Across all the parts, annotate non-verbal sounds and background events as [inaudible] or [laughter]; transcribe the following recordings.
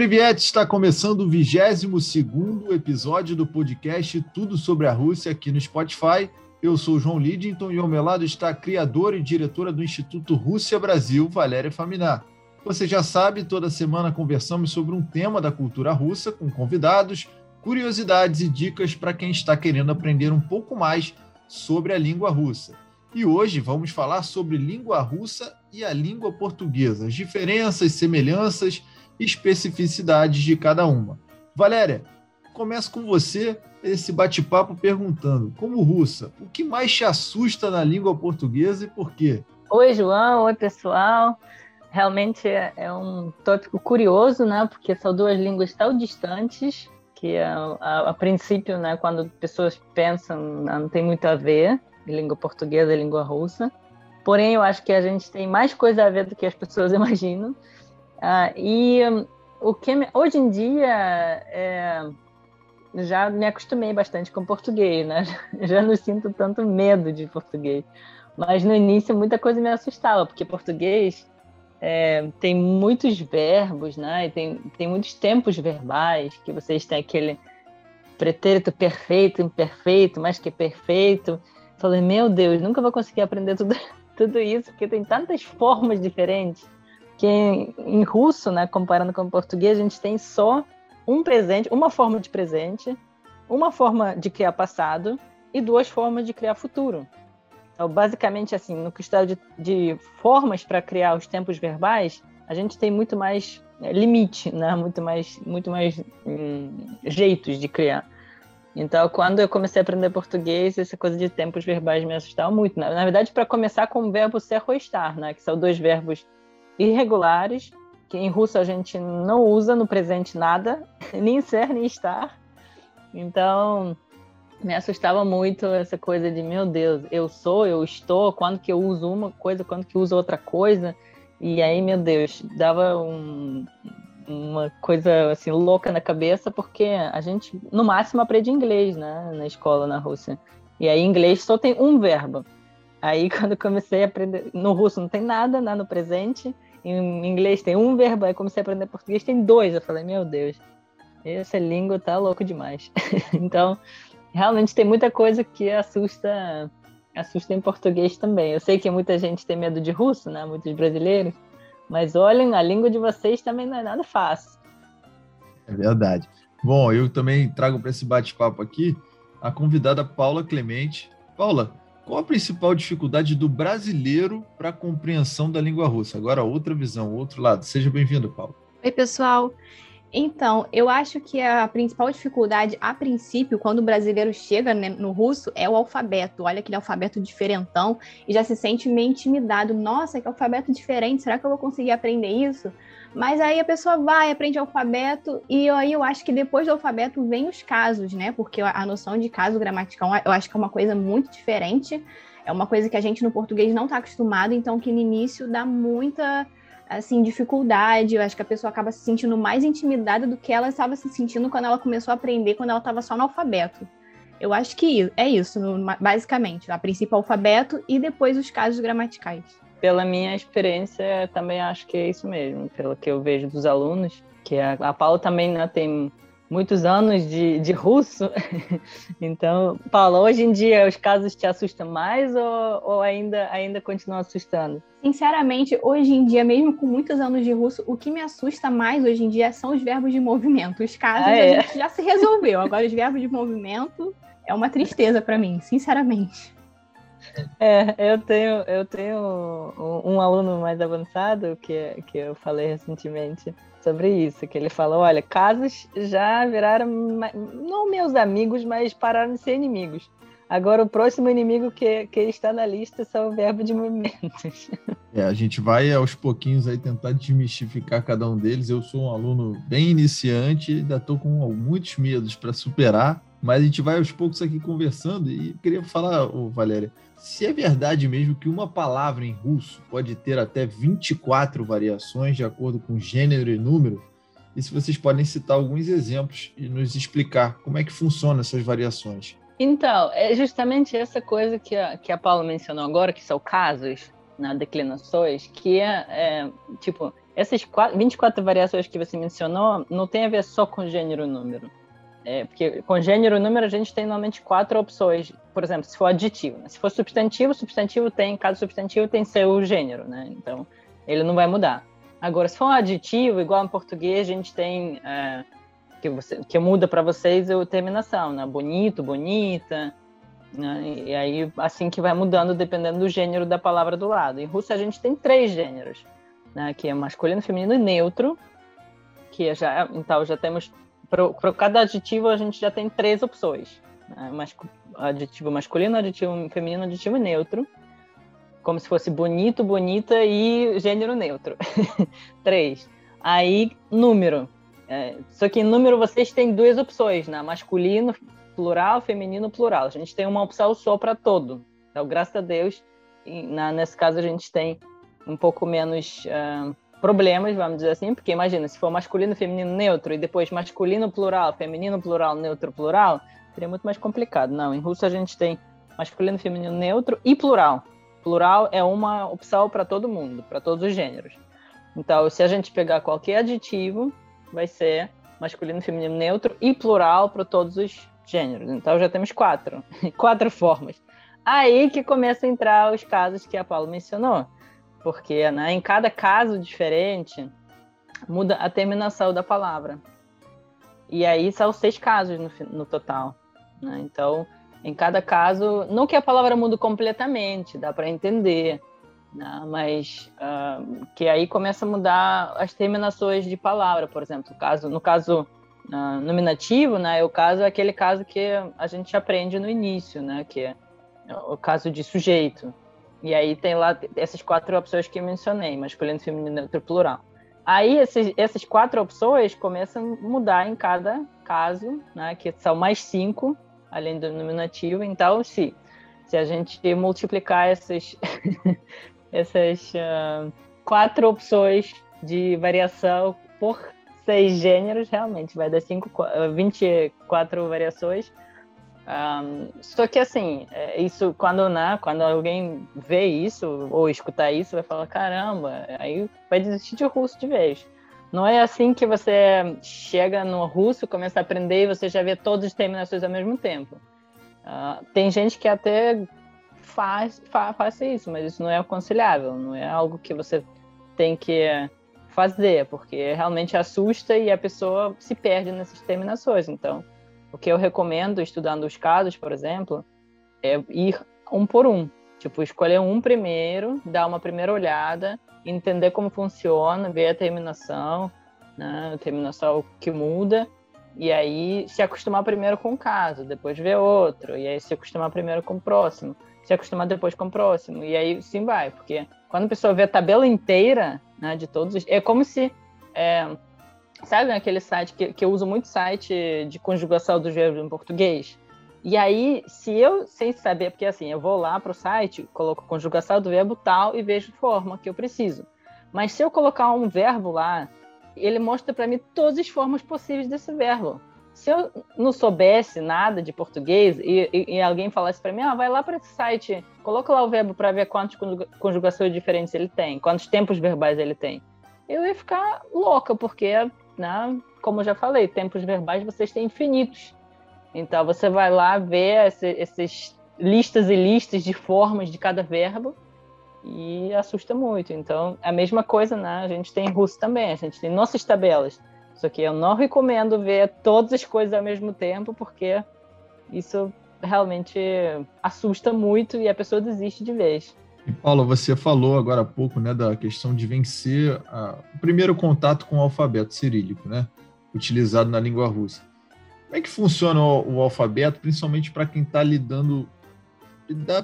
Priviet está começando o 22 episódio do podcast Tudo sobre a Rússia aqui no Spotify. Eu sou João Lidington e ao meu lado está a criadora e diretora do Instituto Rússia Brasil, Valéria Faminar. Você já sabe, toda semana conversamos sobre um tema da cultura russa com convidados, curiosidades e dicas para quem está querendo aprender um pouco mais sobre a língua russa. E hoje vamos falar sobre língua russa e a língua portuguesa, as diferenças, semelhanças especificidades de cada uma. Valéria, começo com você esse bate-papo perguntando, como russa, o que mais te assusta na língua portuguesa e por quê? Oi, João. Oi, pessoal. Realmente é, é um tópico curioso, né? Porque são duas línguas tão distantes que, a, a, a princípio, né, quando pessoas pensam, não tem muito a ver, língua portuguesa e língua russa. Porém, eu acho que a gente tem mais coisa a ver do que as pessoas [laughs] imaginam. Ah, e um, o que hoje em dia é, já me acostumei bastante com português, né? [laughs] Já não sinto tanto medo de português. Mas no início muita coisa me assustava, porque português é, tem muitos verbos, né? E tem, tem muitos tempos verbais, que vocês têm aquele pretérito perfeito, imperfeito, mais que perfeito. Falei, meu Deus, nunca vou conseguir aprender tudo, [laughs] tudo isso, porque tem tantas formas diferentes que em, russo, né, comparando com o português, a gente tem só um presente, uma forma de presente, uma forma de criar passado e duas formas de criar futuro. Então, basicamente, assim, no está de, de formas para criar os tempos verbais, a gente tem muito mais é, limite, né? Muito mais, muito mais hum, jeitos de criar. Então, quando eu comecei a aprender português, essa coisa de tempos verbais me assustava muito. Na, na verdade, para começar com o verbo ser ou estar, né? Que são dois verbos irregulares, que em russo a gente não usa no presente nada, [laughs] nem ser nem estar. Então, me assustava muito essa coisa de, meu Deus, eu sou, eu estou, quando que eu uso uma coisa, quando que eu uso outra coisa. E aí, meu Deus, dava um, uma coisa assim louca na cabeça, porque a gente, no máximo, aprende inglês, né, na escola na Rússia. E aí, inglês só tem um verbo. Aí, [laughs] quando comecei a aprender, no russo não tem nada, né, no presente, em inglês tem um verbo, aí comecei a aprender português, tem dois. Eu falei, meu Deus, essa língua tá louco demais. [laughs] então, realmente tem muita coisa que assusta, assusta em português também. Eu sei que muita gente tem medo de russo, né? Muitos brasileiros. Mas olhem, a língua de vocês também não é nada fácil. É verdade. Bom, eu também trago para esse bate-papo aqui a convidada Paula Clemente. Paula, qual a principal dificuldade do brasileiro para a compreensão da língua russa? Agora, outra visão, outro lado. Seja bem-vindo, Paulo. Oi, pessoal. Então, eu acho que a principal dificuldade, a princípio, quando o brasileiro chega né, no russo, é o alfabeto. Olha aquele alfabeto diferentão e já se sente meio intimidado. Nossa, que alfabeto diferente, será que eu vou conseguir aprender isso? Mas aí a pessoa vai, aprende alfabeto, e aí eu acho que depois do alfabeto vem os casos, né? Porque a noção de caso gramatical eu acho que é uma coisa muito diferente. É uma coisa que a gente no português não está acostumado, então que no início dá muita assim dificuldade. Eu acho que a pessoa acaba se sentindo mais intimidada do que ela estava se sentindo quando ela começou a aprender, quando ela estava só no alfabeto. Eu acho que é isso, basicamente. A princípio, alfabeto e depois os casos gramaticais pela minha experiência, também acho que é isso mesmo, pelo que eu vejo dos alunos, que a, a Paula também né, tem muitos anos de, de russo. [laughs] então, Paula, hoje em dia os casos te assustam mais ou, ou ainda, ainda continuam assustando? Sinceramente, hoje em dia, mesmo com muitos anos de russo, o que me assusta mais hoje em dia são os verbos de movimento. Os casos ah, é? a gente já se resolveu. Agora, os verbos de movimento é uma tristeza para mim, sinceramente. É, eu tenho, eu tenho um, um, aluno mais avançado que, que eu falei recentemente sobre isso, que ele falou, olha, casos já viraram não meus amigos, mas pararam de ser inimigos. Agora o próximo inimigo que, que está na lista são o verbo de movimentos. [laughs] É, a gente vai aos pouquinhos aí tentar desmistificar cada um deles. Eu sou um aluno bem iniciante, ainda estou com muitos medos para superar, mas a gente vai aos poucos aqui conversando e queria falar, ô, Valéria, se é verdade mesmo que uma palavra em russo pode ter até 24 variações de acordo com gênero e número, e se vocês podem citar alguns exemplos e nos explicar como é que funcionam essas variações. Então, é justamente essa coisa que a, que a Paula mencionou agora, que são casos, né, declinações, que é, é tipo, essas 24 variações que você mencionou não tem a ver só com gênero e número. É, porque com gênero e número a gente tem normalmente quatro opções. Por exemplo, se for aditivo. Né? Se for substantivo, substantivo tem, cada substantivo tem seu gênero, né? Então, ele não vai mudar. Agora, se for um aditivo, igual em português, a gente tem é, que, você, que muda para vocês a terminação, né? Bonito, bonita, né? E aí, assim que vai mudando dependendo do gênero da palavra do lado. Em russo a gente tem três gêneros, né? Que é masculino, feminino e neutro, que já, então já temos para cada aditivo a gente já tem três opções. Né? Mas, aditivo masculino, aditivo feminino, aditivo neutro. Como se fosse bonito, bonita e gênero neutro. [laughs] três. Aí, número. É, só que em número vocês têm duas opções, né? Masculino, plural, feminino, plural. A gente tem uma opção só para todo. Então, graças a Deus, na, nesse caso a gente tem um pouco menos uh, problemas, vamos dizer assim, porque imagina, se for masculino, feminino, neutro, e depois masculino, plural, feminino, plural, neutro, plural, seria muito mais complicado. Não, em russo a gente tem masculino, feminino, neutro e plural. Plural é uma opção para todo mundo, para todos os gêneros. Então, se a gente pegar qualquer aditivo, vai ser masculino, feminino, neutro e plural para todos os gêneros. Então, já temos quatro, [laughs] quatro formas. Aí que começa a entrar os casos que a Paula mencionou porque né, em cada caso diferente muda a terminação da palavra. E aí são seis casos no, no total. Né? Então, em cada caso, não que a palavra mude completamente, dá para entender, né? mas uh, que aí começa a mudar as terminações de palavra, por exemplo. Caso, no caso uh, nominativo, né, o caso é aquele caso que a gente aprende no início, né, que é o caso de sujeito. E aí tem lá essas quatro opções que eu mencionei, masculino, feminino, neutro plural. Aí esses, essas quatro opções começam a mudar em cada caso, né, que são mais cinco, além do nominativo. Então, se, se a gente multiplicar essas, [laughs] essas uh, quatro opções de variação por seis gêneros, realmente vai dar cinco, 24 variações um, só que assim, é, isso quando, né, quando alguém vê isso ou escutar isso, vai falar, caramba, aí vai desistir de russo de vez. Não é assim que você chega no russo, começa a aprender e você já vê todas as terminações ao mesmo tempo. Uh, tem gente que até faz, faz, faz isso, mas isso não é aconselhável, não é algo que você tem que fazer, porque realmente assusta e a pessoa se perde nessas terminações. Então, o que eu recomendo, estudando os casos, por exemplo, é ir um por um. Tipo, escolher um primeiro, dar uma primeira olhada, entender como funciona, ver a terminação, né? a terminação que muda, e aí se acostumar primeiro com o caso, depois ver outro, e aí se acostumar primeiro com o próximo, se acostumar depois com o próximo, e aí sim vai, porque quando a pessoa vê a tabela inteira né, de todos, é como se é, Sabe aquele site que, que eu uso muito site de conjugação dos verbos em português? E aí, se eu, sem saber, porque assim, eu vou lá para o site, coloco conjugação do verbo tal e vejo forma que eu preciso. Mas se eu colocar um verbo lá, ele mostra para mim todas as formas possíveis desse verbo. Se eu não soubesse nada de português e, e, e alguém falasse para mim, ah, vai lá para esse site, coloca lá o verbo para ver quantas conjugações diferentes ele tem, quantos tempos verbais ele tem, eu ia ficar louca, porque né? Como eu já falei, tempos verbais vocês têm infinitos. Então você vai lá ver essas listas e listas de formas de cada verbo e assusta muito. Então, a mesma coisa, né? A gente tem russo também, a gente tem nossas tabelas. Só que eu não recomendo ver todas as coisas ao mesmo tempo, porque isso realmente assusta muito e a pessoa desiste de vez. E Paulo, você falou agora há pouco né, da questão de vencer a, o primeiro contato com o alfabeto cirílico, né, utilizado na língua russa. Como é que funciona o, o alfabeto, principalmente para quem está lidando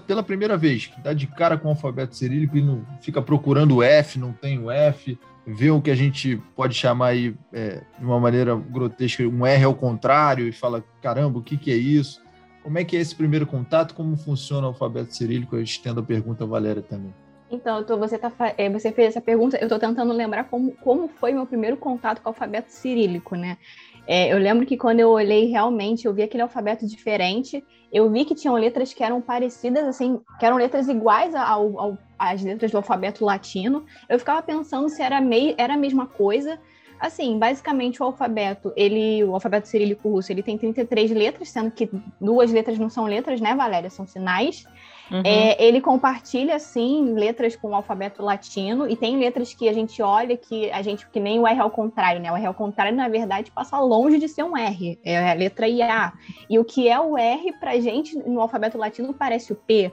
pela primeira vez, que dá de cara com o alfabeto cirílico e não fica procurando o F, não tem o F, vê o que a gente pode chamar aí é, de uma maneira grotesca, um R ao contrário, e fala: caramba, o que, que é isso? Como é que é esse primeiro contato? Como funciona o alfabeto cirílico? Eu estendo a pergunta Valéria também. Então, tô, você, tá, é, você fez essa pergunta, eu estou tentando lembrar como, como foi meu primeiro contato com o alfabeto cirílico, né? É, eu lembro que quando eu olhei realmente, eu vi aquele alfabeto diferente, eu vi que tinham letras que eram parecidas, assim, que eram letras iguais ao, ao as letras do alfabeto latino. Eu ficava pensando se era, mei, era a mesma coisa. Assim, basicamente o alfabeto, ele, o alfabeto cirílico russo, ele tem 33 letras, sendo que duas letras não são letras, né, Valéria? São sinais. Uhum. É, ele compartilha, sim, letras com o alfabeto latino, e tem letras que a gente olha que a gente, que nem o R ao contrário, né? O R ao contrário, na verdade, passa longe de ser um R, é a letra IA. E o que é o R, pra gente, no alfabeto latino, parece o P.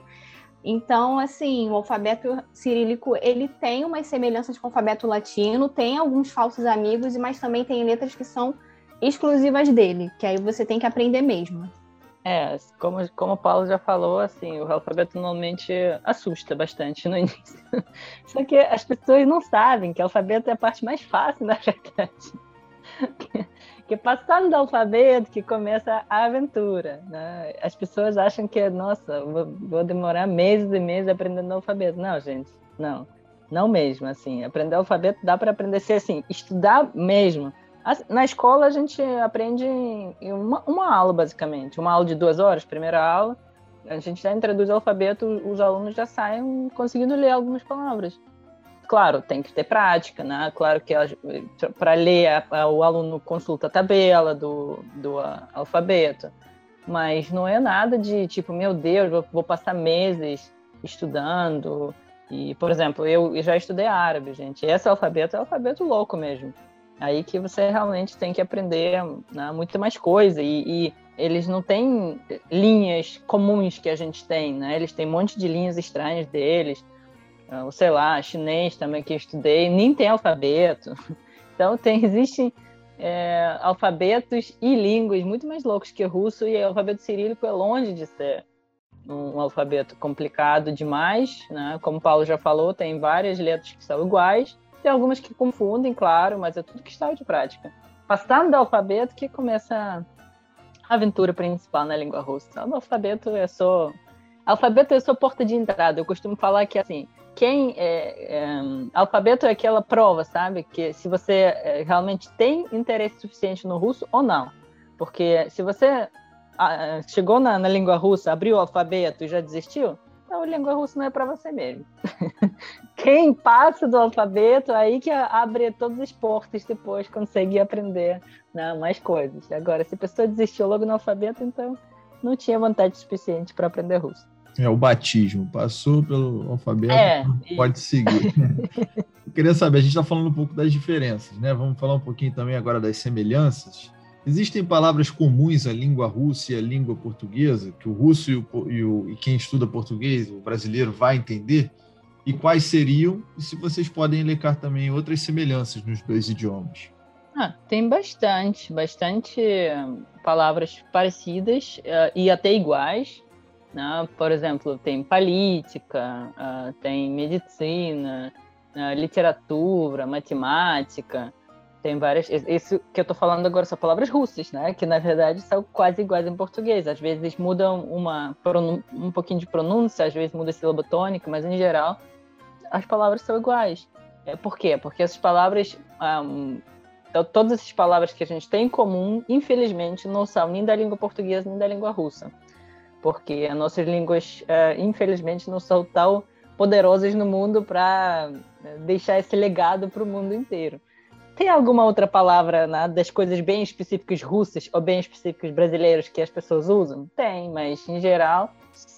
Então, assim, o alfabeto cirílico, ele tem umas semelhanças com o alfabeto latino, tem alguns falsos amigos, mas também tem letras que são exclusivas dele, que aí você tem que aprender mesmo. É, como, como o Paulo já falou, assim, o alfabeto normalmente assusta bastante no [laughs] início. Só que as pessoas não sabem que o alfabeto é a parte mais fácil, na verdade. Que, que passando do alfabeto que começa a aventura. Né? As pessoas acham que, nossa, vou, vou demorar meses e meses aprendendo o alfabeto. Não, gente, não. Não mesmo, assim. Aprender o alfabeto dá para aprender ser assim, estudar mesmo na escola a gente aprende uma, uma, aula, basicamente. Uma aula de duas horas, primeira aula. A gente já introduz o alfabeto, os alunos já saem conseguindo ler algumas palavras. Claro, tem que ter prática, né? Claro que para ler a, a, o aluno consulta a tabela do, do a, alfabeto. Mas não é nada de tipo, meu Deus, vou, vou passar meses estudando. E, por exemplo, eu, já estudei árabe, gente. Esse alfabeto é alfabeto louco mesmo Aí que você realmente tem que aprender né, muito mais coisa. E, e, eles não têm linhas comuns que a gente tem, né? Eles têm um monte de linhas estranhas deles. Ou sei lá, chinês também que eu estudei, nem tem alfabeto. [laughs] Então tem, existem é, alfabetos e línguas muito mais loucos que o russo, e o alfabeto cirílico é longe de ser um, alfabeto complicado demais, né? Como o Paulo já falou, tem várias letras que são iguais, tem algumas que confundem, claro, mas é tudo questão de prática. Passando do alfabeto que começa a aventura principal na língua russa. O alfabeto é só alfabeto é só porta de entrada. Eu costumo falar que assim, quem é, é, alfabeto é aquela prova, sabe? Que se você é, realmente tem interesse suficiente no russo ou não. Porque se você ah, chegou na, na língua russa, abriu o alfabeto e já desistiu, então a língua russa não é para você mesmo. [laughs] Quem passa do alfabeto, aí que abre todos os portos depois, consegue aprender né, mais coisas. Agora, se a pessoa desistiu logo no alfabeto, então não tinha vontade suficiente para aprender russo. É o batismo, passou pelo alfabeto, é, pode seguir. [laughs] Eu queria saber, a gente está falando um pouco das diferenças, né? Vamos falar um pouquinho também agora das semelhanças. Existem palavras comuns à língua russa e à língua portuguesa, que o russo e, o, e, o, e quem estuda português, o brasileiro, vai entender? E quais seriam? E se vocês podem elencar também outras semelhanças nos dois idiomas? Ah, tem bastante, bastante hum, palavras parecidas uh, e até iguais. Né? Por exemplo, tem política, uh, tem medicina, uh, literatura, matemática. Tem várias. Isso que eu estou falando agora são palavras russas, né? Que na verdade são quase iguais em português. Às vezes mudam uma, um pouquinho de pronúncia, às vezes muda a sílaba tônica, mas em geral as palavras são iguais. É, por quê? Porque essas palavras. Um, todas essas palavras que a gente tem em comum, infelizmente, não são nem da língua portuguesa nem da língua russa. Porque as nossas línguas, uh, infelizmente, não são tão poderosas no mundo para né, deixar esse legado para o mundo inteiro. Tem alguma outra palavra né, das coisas bem específicas russas ou bem específicas brasileiras que as pessoas usam? Tem, mas em geral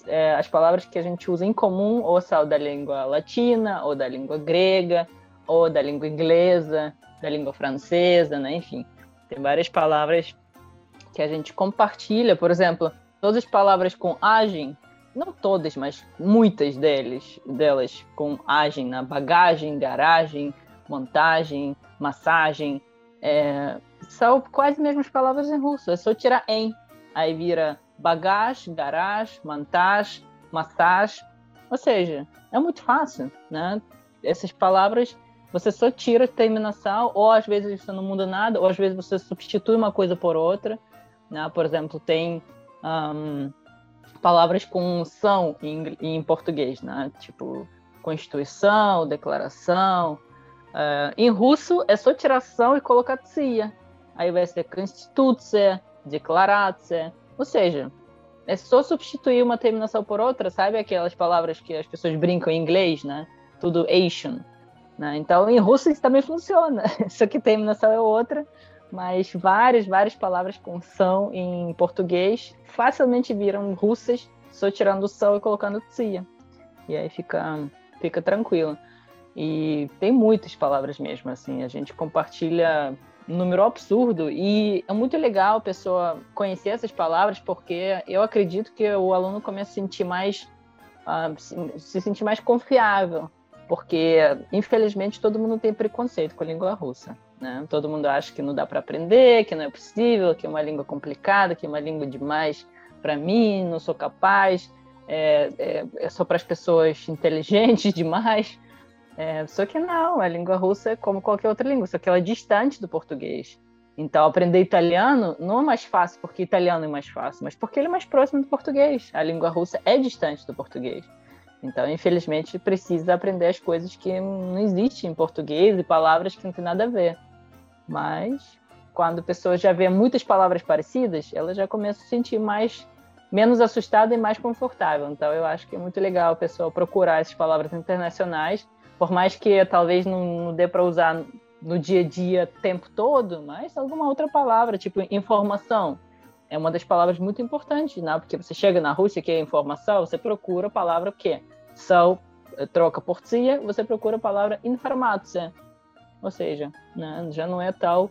é, as palavras que a gente usa em comum ou são da língua latina, ou da língua grega, ou da língua inglesa, da língua francesa, né? enfim. Tem várias palavras que a gente compartilha. Por exemplo, todas as palavras com agem, não todas, mas muitas deles, delas com agem na bagagem, garagem, montagem, massagem, é, são quase as mesmas palavras em russo. É só tirar em, aí vira bagagem, garagem, montagem, massagem. Ou seja, é muito fácil, né? Essas palavras você só tira a terminação, ou às vezes você não muda nada, ou às vezes você substitui uma coisa por outra. Né? Por exemplo, tem um, palavras com são em, em, português, né? Tipo, constituição, declaração. Uh, em russo é só tiração e colocatia. Aí vai ser constituição, declaração. Ou seja, é só substituir uma terminação por outra, sabe? Aquelas palavras que as pessoas brincam em inglês, né? Tudo Asian. Né? Então, em russo isso também funciona. [laughs] Só que terminação é outra mas várias, várias palavras com são em português facilmente viram russas, só tirando o são e colocando tsia. E aí fica, fica tranquilo. E tem muitas palavras mesmo, assim, a gente compartilha um número absurdo e é muito legal a pessoa conhecer essas palavras porque eu acredito que o aluno começa a sentir mais uh, se sentir mais confiável porque infelizmente todo mundo tem preconceito com a língua russa né? todo mundo acha que não dá para aprender que não é possível que é uma língua complicada que é uma língua demais para mim não sou capaz é, é, é só para as pessoas inteligentes [laughs] demais é, só que não, a língua russa é como qualquer outra língua, só que ela é distante do português. Então, aprender italiano não é mais fácil porque italiano é mais fácil, mas porque ele é mais próximo do português. A língua russa é distante do português. Então, infelizmente, precisa aprender as coisas que não existem em português e palavras que não tem nada a ver. Mas, quando a pessoa já vê muitas palavras parecidas, ela já começa a se sentir mais menos assustada e mais confortável. Então, eu acho que é muito legal a pessoa procurar essas palavras internacionais por mais que talvez não, não dê para usar no dia a dia o tempo todo, mas alguma outra palavra, tipo informação. É uma das palavras muito importantes, né? Porque você chega na Rússia, que é informação, você procura a palavra o quê? São, eh, troca por tia, você procura a palavra informação. Ou seja, né? já não é tal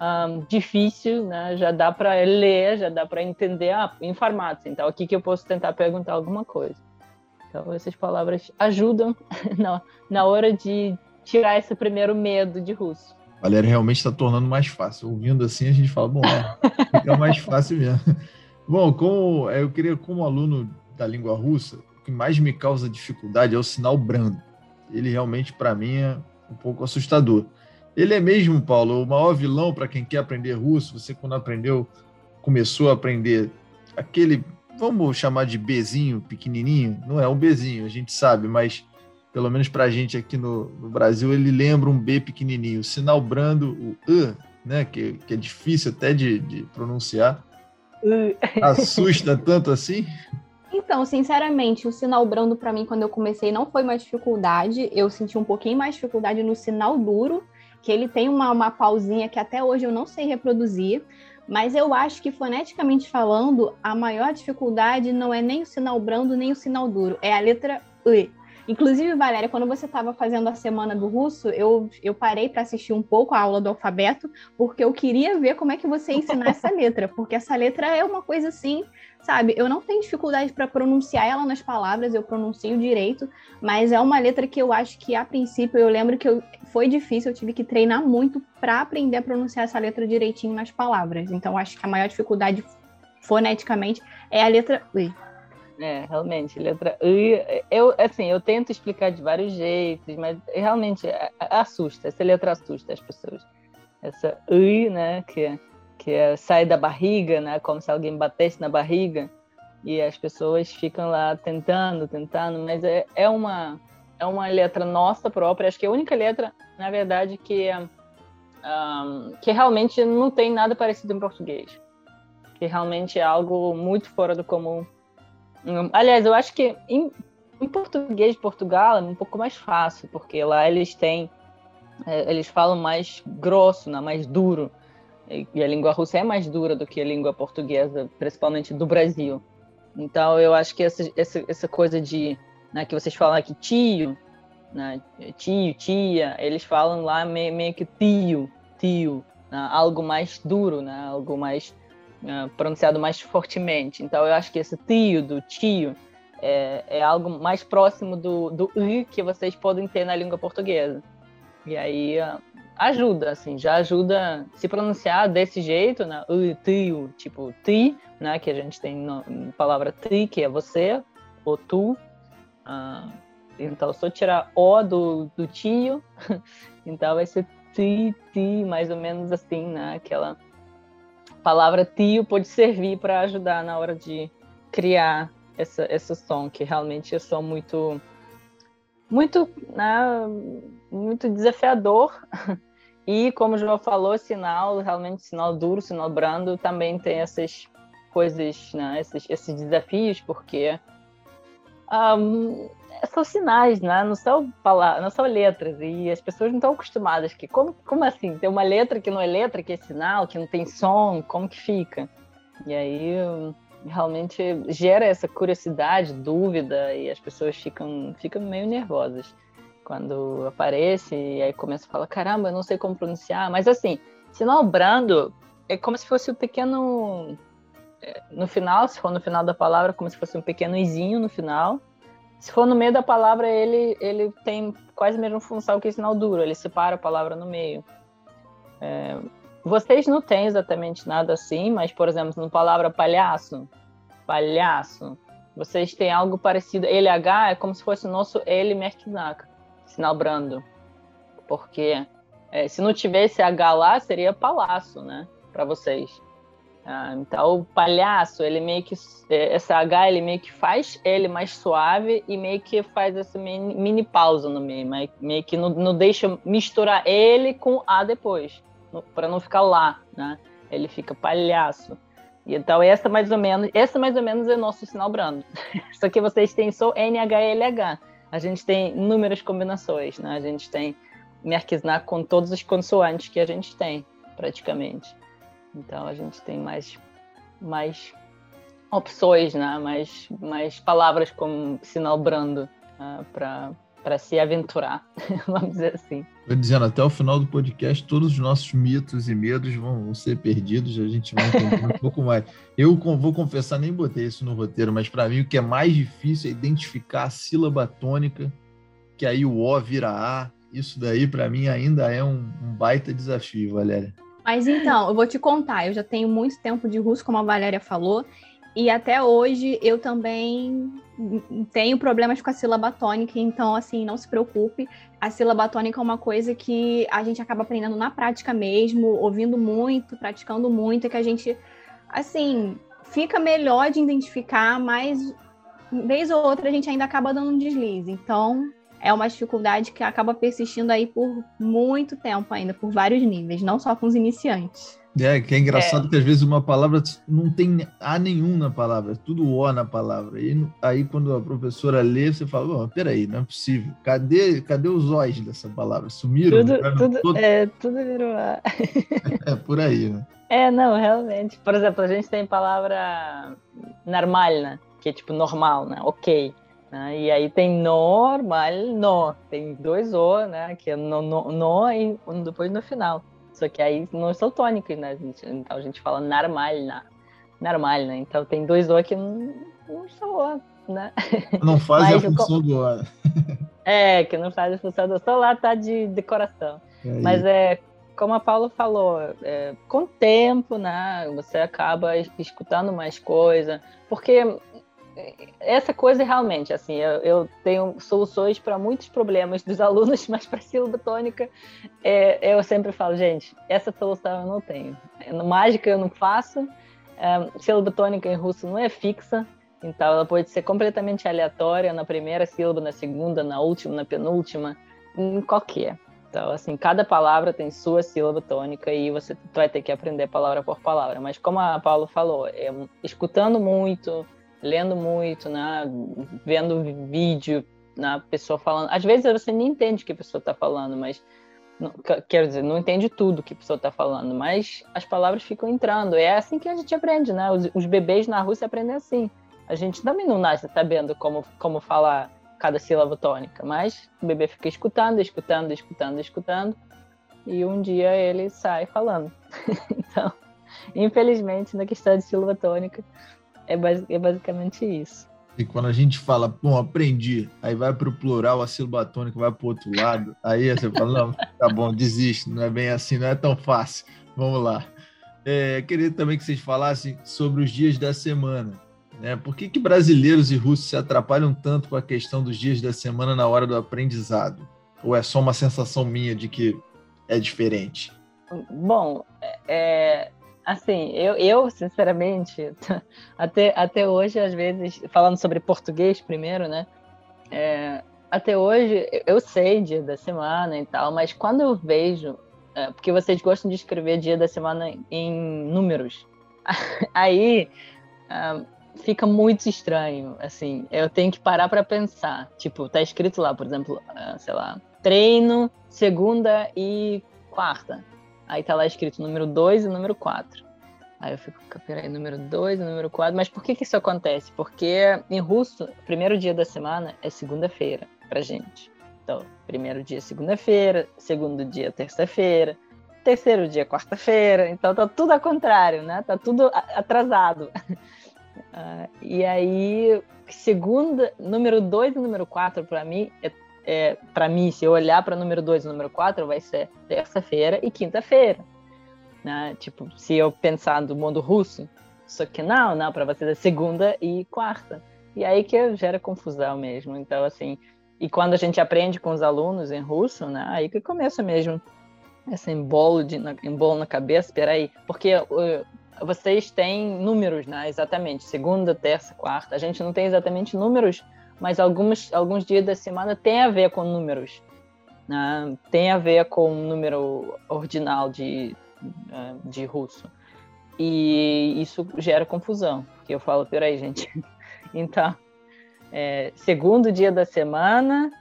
um, difícil, né? já dá para ler, já dá para entender ah, informação. Então, aqui que eu posso tentar perguntar alguma coisa. Então, essas palavras ajudam [laughs] na, na hora de tirar esse primeiro medo de russo. Valéria realmente está tornando mais fácil. Ouvindo assim, a gente fala, bom, é, fica mais fácil mesmo. [laughs] Bom, como eu queria, como aluno da língua russa, o que mais me causa dificuldade é o sinal brando. Ele realmente, para mim, é um pouco assustador. Ele é mesmo, Paulo, o maior vilão para quem quer aprender russo. Você, quando aprendeu, começou a aprender aquele vamos chamar de Bzinho pequenininho, não é um Bzinho, a gente sabe, mas pelo menos para a gente aqui no, no, Brasil, ele lembra um B pequenininho. O sinal brando, o U, né, que, que é difícil até de, de pronunciar, [laughs] assusta tanto assim? Então, sinceramente, o sinal brando para mim, quando eu comecei, não foi uma dificuldade. Eu senti um pouquinho mais dificuldade no sinal duro, que ele tem uma, uma pausinha que até hoje eu não sei reproduzir. Mas eu acho que, foneticamente falando, a maior dificuldade não é nem o sinal brando, nem o sinal duro, é a letra E. Inclusive, Valéria, quando você estava fazendo a semana do russo, eu, eu parei para assistir um pouco a aula do alfabeto, porque eu queria ver como é que você ia ensinar essa letra, porque essa letra é uma coisa assim, sabe? Eu não tenho dificuldade para pronunciar ela nas palavras, eu pronuncio direito, mas é uma letra que eu acho que, a princípio, eu lembro que eu, foi difícil, eu tive que treinar muito para aprender a pronunciar essa letra direitinho nas palavras. Então, acho que a maior dificuldade foneticamente é a letra I. É, realmente, letra I. Eu, assim, eu tento explicar de vários jeitos, mas realmente assusta. Essa letra assusta as pessoas. Essa I, né, que, que é, sai da barriga, né, como se alguém batesse na barriga, e as pessoas ficam lá tentando, tentando, mas é, é, uma, é uma letra nossa própria. Acho que é a única letra, na verdade, que, um, que realmente não tem nada parecido em português. Que realmente é algo muito fora do comum Aliás, eu acho que em, em português de Portugal é um pouco mais fácil, porque lá eles têm. É, eles falam mais grosso, né, mais duro. E a língua russa é mais dura do que a língua portuguesa, principalmente do Brasil. Então, eu acho que essa, essa, essa coisa de. Né, que vocês falam aqui, tio, né, tio, tia, eles falam lá meio, meio que tio, tio, né, algo mais duro, né, algo mais uh, pronunciado mais fortemente. Então, eu acho que esse tio do tio é, é algo mais próximo do, do i que vocês podem ter na língua portuguesa. E aí uh, ajuda, assim, já ajuda se pronunciar desse jeito, né? U, tio, tipo ti, né? Que a gente tem na palavra ti, que é você, ou tu. Uh, então, só tirar o do, do tio, [laughs] então vai ser ti, ti, mais ou menos assim, né? Aquela palavra tio pode servir para ajudar na hora de criar essa, esse som, que realmente é som muito, muito, né, muito desafiador. [laughs] E, como o João falou, sinal, realmente sinal duro, sinal brando, também tem essas, coisas, né, esses, esses desafios, porque um, são sinais, né? Não são palavras, não são letras e as pessoas não estão acostumadas que como, como assim? Tem uma letra que não é letra, que é sinal, que não tem som, como que fica? E aí realmente gera essa curiosidade, dúvida e as pessoas ficam ficam meio nervosas quando aparece e aí começa a falar, caramba, eu não sei como pronunciar, mas assim, sinal brando é como se fosse um pequeno no final, se for no final da palavra, como se fosse um pequeno izinho no final se for no meio da palavra, ele, ele tem quase a mesma função que sinal duro, ele separa a palavra no meio. É, vocês não têm exatamente nada assim, mas, por exemplo, no palavra palhaço, palhaço, vocês têm algo parecido. LH é como se fosse o nosso L Merkizaka, sinal brando. Porque é, se não tivesse H lá, seria palácio, né? Para vocês. Ah, então, o palhaço, ele meio que. É, essa H, ele meio que faz ele mais suave e meio que faz essa mini, mini pausa no meio. Meio que não, não deixa misturar ele com A depois, para não ficar lá, né? Ele fica palhaço. Então, essa mais ou menos, essa mais ou menos é nosso sinal brando. [laughs] Só que vocês têm só NHLH. A gente tem inúmeras combinações, né? A gente tem Merkisnak com todas as consoantes que a gente tem, praticamente. Então a gente tem mais, mais opções, né? mais, mais palavras como sinal brando uh, ah, para para se aventurar, [laughs] vamos dizer assim. Estou dizendo, até o final do podcast, todos os nossos mitos e medos vão, vão ser perdidos, a gente vai entender um [laughs] pouco mais. Eu vou confessar, nem botei isso no roteiro, mas para mim o que é mais difícil é identificar a sílaba tônica, que aí o O vira A. Isso daí, para mim, ainda é um, um baita desafio, Valéria. Mas então, eu vou te contar, eu já tenho muito tempo de russo, como a Valéria falou, e até hoje eu também tenho problemas com a sílaba tônica, então, assim, não se preocupe. A sílaba tônica é uma coisa que a gente acaba aprendendo na prática mesmo, ouvindo muito, praticando muito, é que a gente, assim, fica melhor de identificar, mas vez ou outra a gente ainda acaba dando um deslize. Então, é uma dificuldade que acaba persistindo aí por muito tempo ainda, por vários níveis, não só com os iniciantes. É, que é engraçado é. que às vezes uma palavra não tem A nenhum na palavra, é tudo O na palavra. E aí quando a professora lê, você fala, oh, peraí, não é possível. Cadê, cadê os O's dessa palavra? Sumiram? Tudo, tudo, todo... é, tudo virou A. [laughs] é, por aí, né? É, não, realmente. Por exemplo, a gente tem palavra normal, né? Que é tipo normal, né? Ok. Né? E aí tem normal, no. Tem dois O, né? Que é no, no, no e um depois no final. Só que aí não são tônicos, né? Então a gente fala normal, né? Normal, né? Então tem dois O que não, não são O, né? [laughs] Não faz a função do O. [laughs] é, que não faz a função do O. Só lá tá de decoração. É Mas é como a Paula falou, é, com o tempo, né, você acaba escutando mais coisa, porque essa coisa realmente, assim, eu, eu tenho soluções para muitos problemas dos [laughs] alunos, mas para sílaba tônica, é, eu sempre falo, gente, essa solução eu não tenho. Mágica eu não faço, é, sílaba tônica em russo não é fixa, então ela pode ser completamente aleatória na primeira sílaba, na segunda, na última, na penúltima, em qualquer. Então, assim, cada palavra tem sua sílaba tônica e você vai ter que aprender palavra por palavra. Mas como a Paulo falou, é, escutando muito, lendo muito, né? Vendo vídeo, na né? pessoa falando. Às vezes você nem entende o que a pessoa está falando, mas não, quero dizer, não entende tudo que a pessoa está falando, mas as palavras ficam entrando. É assim que a gente aprende, né? Os, os bebês na Rússia aprendem assim. A gente também não nasce sabendo como, como falar cada sílaba tônica, mas o bebê fica escutando, escutando, escutando, escutando, e um dia ele sai falando. [laughs] então, infelizmente, na questão de sílaba tônica, é, é basicamente isso. E quando a gente fala, bom, aprendi, aí vai para o plural, a sílaba tônica vai para o outro lado, aí você fala, não, tá bom, desiste, não é bem assim, não é tão fácil. Vamos lá. É, queria também que vocês falassem sobre os dias da semana. Né? Por que, que brasileiros e russos se atrapalham tanto com a questão dos dias da semana na hora do aprendizado? Ou é só uma sensação minha de que é diferente? Bom, é, Assim, eu, eu sinceramente, [laughs] até, até hoje, às vezes, falando sobre português primeiro, né? É, até hoje, eu sei dia da semana e tal, mas quando eu vejo, é, porque vocês gostam de escrever dia da semana em números, [laughs] aí uh, fica muito estranho, assim, eu tenho que parar para pensar. Tipo, tá escrito lá, por exemplo, uh, sei lá, treino segunda e quarta. Aí tá lá escrito número 2 e número 4. Aí eu fico, peraí, número 2 e número 4. Mas por que que isso acontece? Porque em russo, primeiro dia da semana é segunda-feira pra gente. Então, primeiro dia segunda-feira, segundo dia terça-feira, terceiro dia quarta-feira. Então tá tudo ao contrário, né? Tá tudo atrasado. Uh, [laughs] e aí, segunda, número 2 e número 4 para mim é é, para mim, se eu olhar para número 2 e número 4, vai ser terça-feira e quinta-feira. Né? Tipo, se eu pensar no mundo russo, só que não, não, para você é segunda e quarta. E aí que gera confusão mesmo. Então, assim, e quando a gente aprende com os alunos em russo, né, aí que começa mesmo esse embolo, de, embolo na cabeça, peraí, porque uh, vocês têm números, né, exatamente, segunda, terça, quarta, a gente não tem exatamente números mas alguns, alguns dias da semana tem a ver com números. Né? Tem a ver com o número ordinal de, eh, de russo. E isso gera confusão, porque eu falo, peraí, gente. [laughs] Então, é, segundo dia da semana,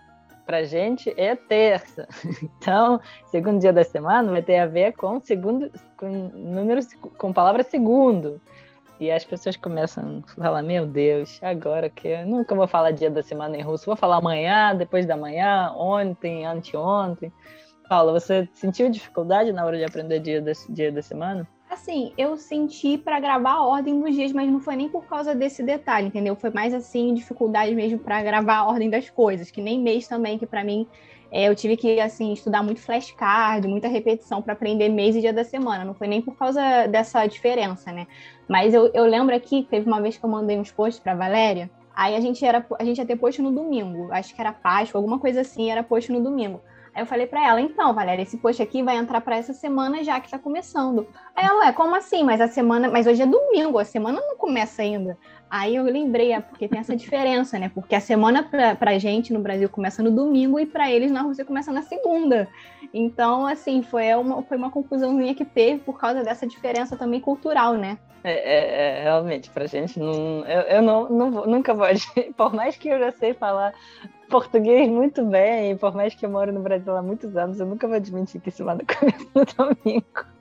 para gente é terça. [laughs] Então, segundo dia da semana vai ter a ver com segundo, com números, com palavra segundo. E as pessoas começam a falar: Meu Deus, agora que eu nunca vou falar dia da semana em russo, vou falar amanhã, depois da manhã, ontem, anteontem. Paula, você sentiu dificuldade na hora de aprender dia da, dia da semana? Assim, eu senti para gravar a ordem dos dias, mas não foi nem por causa desse detalhe, entendeu? Foi mais assim, dificuldade mesmo para gravar a ordem das coisas, que nem mês também, que para mim eu tive que assim estudar muito flashcard, muita repetição para aprender mês e dia da semana. Não foi nem por causa dessa diferença, né? Mas eu, eu lembro aqui que teve uma vez que eu mandei uns posts para Valéria. Aí a gente era a gente ia ter post no domingo, acho que era Páscoa, alguma coisa assim, era post no domingo. Aí eu falei para ela, então, Valéria, esse post aqui vai entrar para essa semana já que está começando. Aí ela, é, como assim? Mas a semana, mas hoje é domingo, a semana não começa ainda. Aí eu lembrei, é porque tem essa diferença, né? Porque a semana pra, gente no Brasil começa no domingo e para eles na Rússia começa na segunda. Então, assim, foi uma, foi uma confusãozinha que teve por causa dessa diferença também cultural, né? É, é, é realmente, pra gente, não, eu, eu não, não nunca vou, [laughs] por mais que eu já sei falar português muito bem, por mais que eu moro no Brasil há muitos anos, eu nunca vou admitir que semana começa [laughs] no domingo.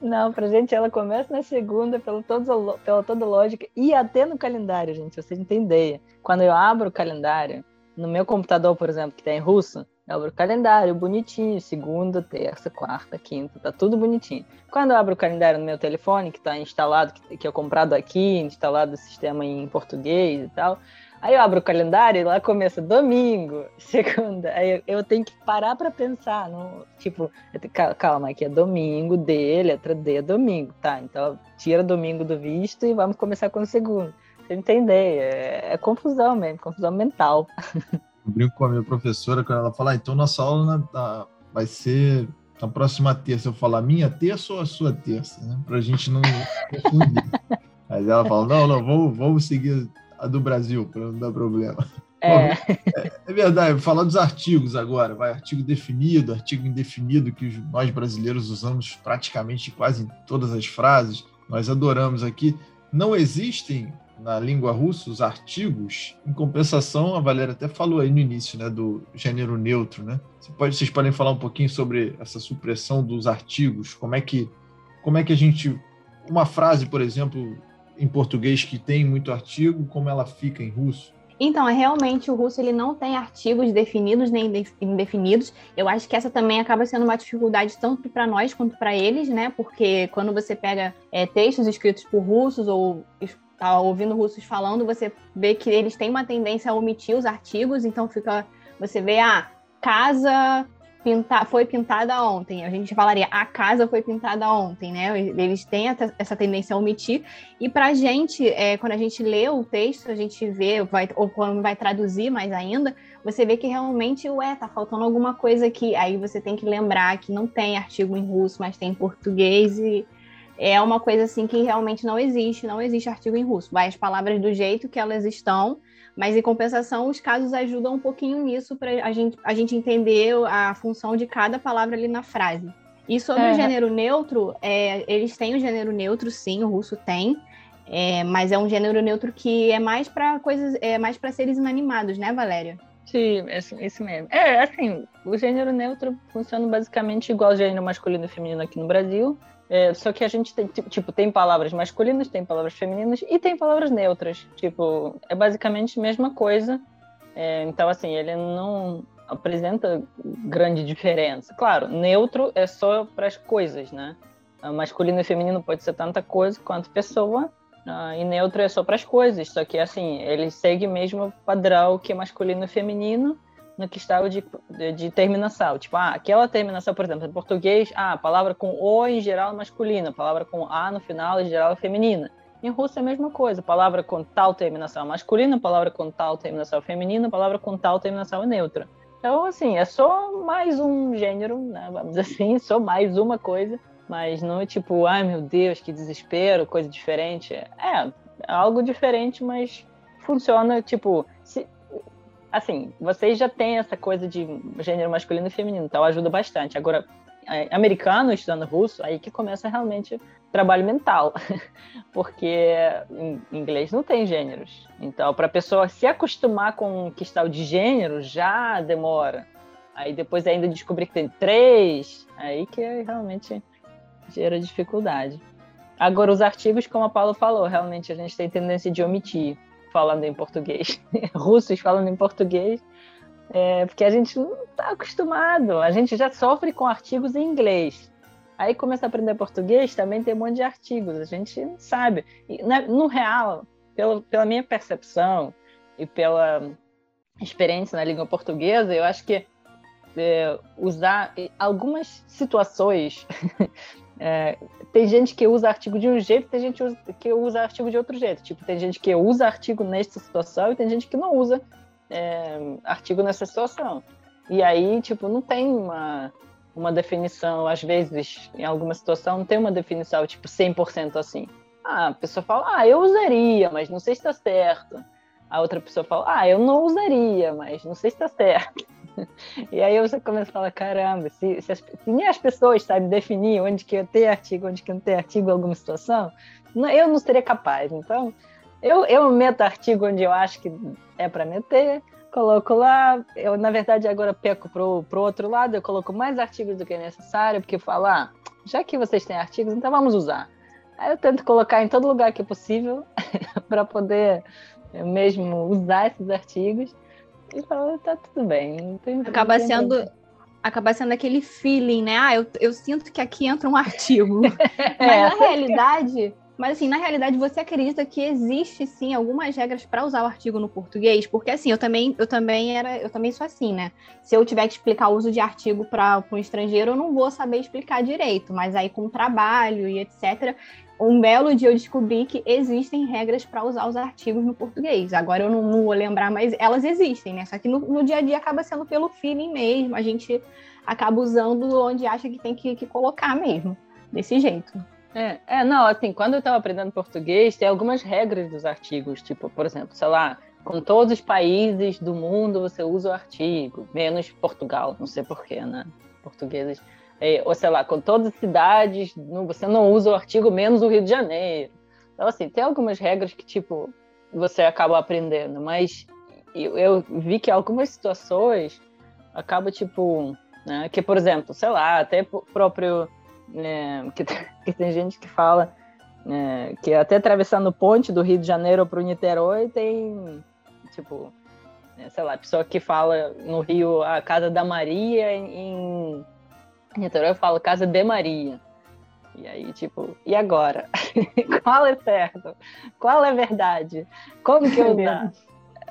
Não, pra gente ela começa na segunda, pelo todo, pela toda lógica, e até no calendário, gente, vocês não têm ideia. Quando eu abro o calendário, no meu computador, por exemplo, que tá em russo, eu abro o calendário bonitinho, segunda, terça, quarta, quinta, tá tudo bonitinho. Quando eu abro o calendário no meu telefone, que está instalado, que, que eu comprado aqui, instalado o sistema em português e tal, Aí eu abro o calendário e lá começa domingo, [laughs] segunda. Aí eu, tenho que parar para pensar, no, tipo, calma, aqui é domingo, D, letra D é domingo, tá? Então tira domingo do visto e vamos começar com o segundo. Você entender? É, é confusão mesmo, confusão mental. [laughs] Eu brinco com a minha professora quando ela fala, ah, então nossa aula na, vai ser na próxima terça. Eu falo, a minha terça ou a sua terça, né? Pra gente não confundir. [laughs] Mas ela fala, não, não, vamos, vamos seguir a do Brasil, para não dar problema. É. é. é, verdade, falar dos artigos agora, vai artigo definido, artigo indefinido, que nós brasileiros usamos praticamente quase em todas as frases, nós adoramos aqui. Não existem na língua russa os artigos, em compensação, a Valéria até falou aí no início, né, do gênero neutro, né? Você pode, vocês podem falar um pouquinho sobre essa supressão dos artigos, como é que como é que a gente uma frase, por exemplo, em português que tem muito artigo, como ela fica em russo? Então, é realmente o russo ele não tem artigos definidos nem indefinidos. Eu acho que essa também acaba sendo uma dificuldade tanto para nós quanto para eles, né? Porque quando você pega é, textos escritos por russos ou está ouvindo russos falando, você vê que eles têm uma tendência a omitir os artigos, então fica você vê a ah, casa pinta, foi pintada ontem. A gente falaria a casa foi pintada ontem, né? Eles têm essa tendência a omitir. E para a gente, é, quando a gente lê o texto, a gente vê, vai, ou quando vai traduzir mais ainda, você vê que realmente, ué, tá faltando alguma coisa aqui. Aí você tem que lembrar que não tem artigo em russo, mas tem em português e é uma coisa assim que realmente não existe, não existe artigo em russo. Vai as palavras do jeito que elas estão mas, em compensação, os casos ajudam um pouquinho nisso para a gente, a gente entender a função de cada palavra ali na frase. E sobre é. o gênero neutro, é, eles têm o gênero neutro, sim, o russo tem. É, mas é um gênero neutro que é mais para coisas, é mais para seres inanimados, né, Valéria? Sim, isso mesmo. É, assim, o gênero neutro funciona basicamente igual ao gênero masculino e feminino aqui no Brasil. É, só que a gente tem, tipo, tem palavras masculinas, tem palavras femininas e tem palavras neutras. Tipo, é basicamente a mesma coisa. É, então, assim, ele não apresenta grande diferença. Claro, neutro é só para as coisas, né? Masculino e feminino pode ser tanta coisa quanto pessoa, Uh, e neutro é só para as coisas, só que assim, ele segue mesmo o padrão que é masculino e feminino no que está de, de, de, terminação. Tipo, ah, aquela terminação, por exemplo, em português, ah, palavra com O em geral é masculina, palavra com A no final em geral é feminina. Em russo é a mesma coisa, palavra com tal terminação é masculina, palavra com tal terminação é feminina, palavra com tal terminação é neutra. Então, assim, é só mais um gênero, né? vamos dizer assim, só mais uma coisa mas não é tipo, ai meu Deus, que desespero, coisa diferente. É, é algo diferente, mas funciona, tipo, se, assim, vocês já têm essa coisa de gênero masculino e feminino, então ajuda bastante. Agora, é, americano estudando russo, aí que começa realmente trabalho mental, [laughs] porque em inglês não tem gêneros. Então, para a pessoa se acostumar com o que está de gênero, já demora. Aí depois ainda descobrir que tem três, aí que é realmente gera dificuldade. Agora, os artigos, como a Paula falou, realmente a gente tem tendência de omitir falando em português. [laughs] Russos falando em português, é, porque a gente não está acostumado. A gente já sofre com artigos em inglês. Aí começa a aprender português, também tem um monte de artigos. A gente sabe. E, né, no real, pela, pela minha percepção e pela experiência na língua portuguesa, eu acho que é, usar algumas situações [laughs] É, tem gente que usa artigo de um jeito, tem gente que usa artigo de outro jeito. Tipo, tem gente que usa artigo nesta situação e tem gente que não usa é, artigo nessa situação. E aí, tipo, não tem uma, uma definição, às vezes, em alguma situação, não tem uma definição, tipo, 100% assim. Ah, a pessoa fala, ah, eu usaria, mas não sei se está certo. A outra pessoa fala, ah, eu não usaria, mas não sei se está certo. [laughs] E aí você começa a falar, caramba, se, se, as, se nem as pessoas sabem definir onde que tem artigo, onde que não tem artigo em alguma situação, eu não seria capaz. Então, eu, eu meto artigo onde eu acho que é para meter, coloco lá, eu na verdade agora peco pro, pro outro lado, eu coloco mais artigos do que é necessário, porque falar, ah, já que vocês têm artigos, então vamos usar. Aí eu tento colocar em todo lugar que é possível [laughs] para poder mesmo usar esses artigos e fala, tá tudo bem. Tem, acaba sendo. Acaba sendo aquele feeling, né? Ah, eu, eu sinto que aqui entra um artigo. é. [laughs] Mas na realidade, mas assim, na realidade, você acredita que existe sim algumas regras para usar o artigo no português? Porque assim, eu também, eu também era, eu também sou assim, né? Se eu tiver que explicar o uso de artigo para um estrangeiro, eu não vou saber explicar direito, mas aí com trabalho e etc, um belo dia eu descobri que existem regras para usar os artigos no português. Agora eu não, não, vou lembrar, mas elas existem, né? Só que no, no, dia a dia acaba sendo pelo feeling mesmo. A gente acaba usando onde acha que tem que, que colocar mesmo, desse jeito. É, é, não, assim, quando eu estava aprendendo português, tem algumas regras dos artigos, tipo, por exemplo, sei lá, com todos os países do mundo você usa o artigo, menos Portugal, não sei porquê, né? Portugueses é, ou sei lá, com todas as cidades, não, você não usa o artigo menos o Rio de Janeiro. Então, assim, tem algumas regras que, tipo, você acaba aprendendo, mas eu, eu vi que algumas situações acaba, tipo, né, que, por exemplo, sei lá, até próprio, né, [laughs] que, que tem gente que fala né, que até atravessando ponte do Rio de Janeiro para o Niterói tem, tipo, né, sei lá, pessoa que fala no Rio a Casa da Maria em então eu falo Casa de Maria. E aí, tipo, e agora? [laughs] Qual é certo? Qual é verdade? Como que eu dá?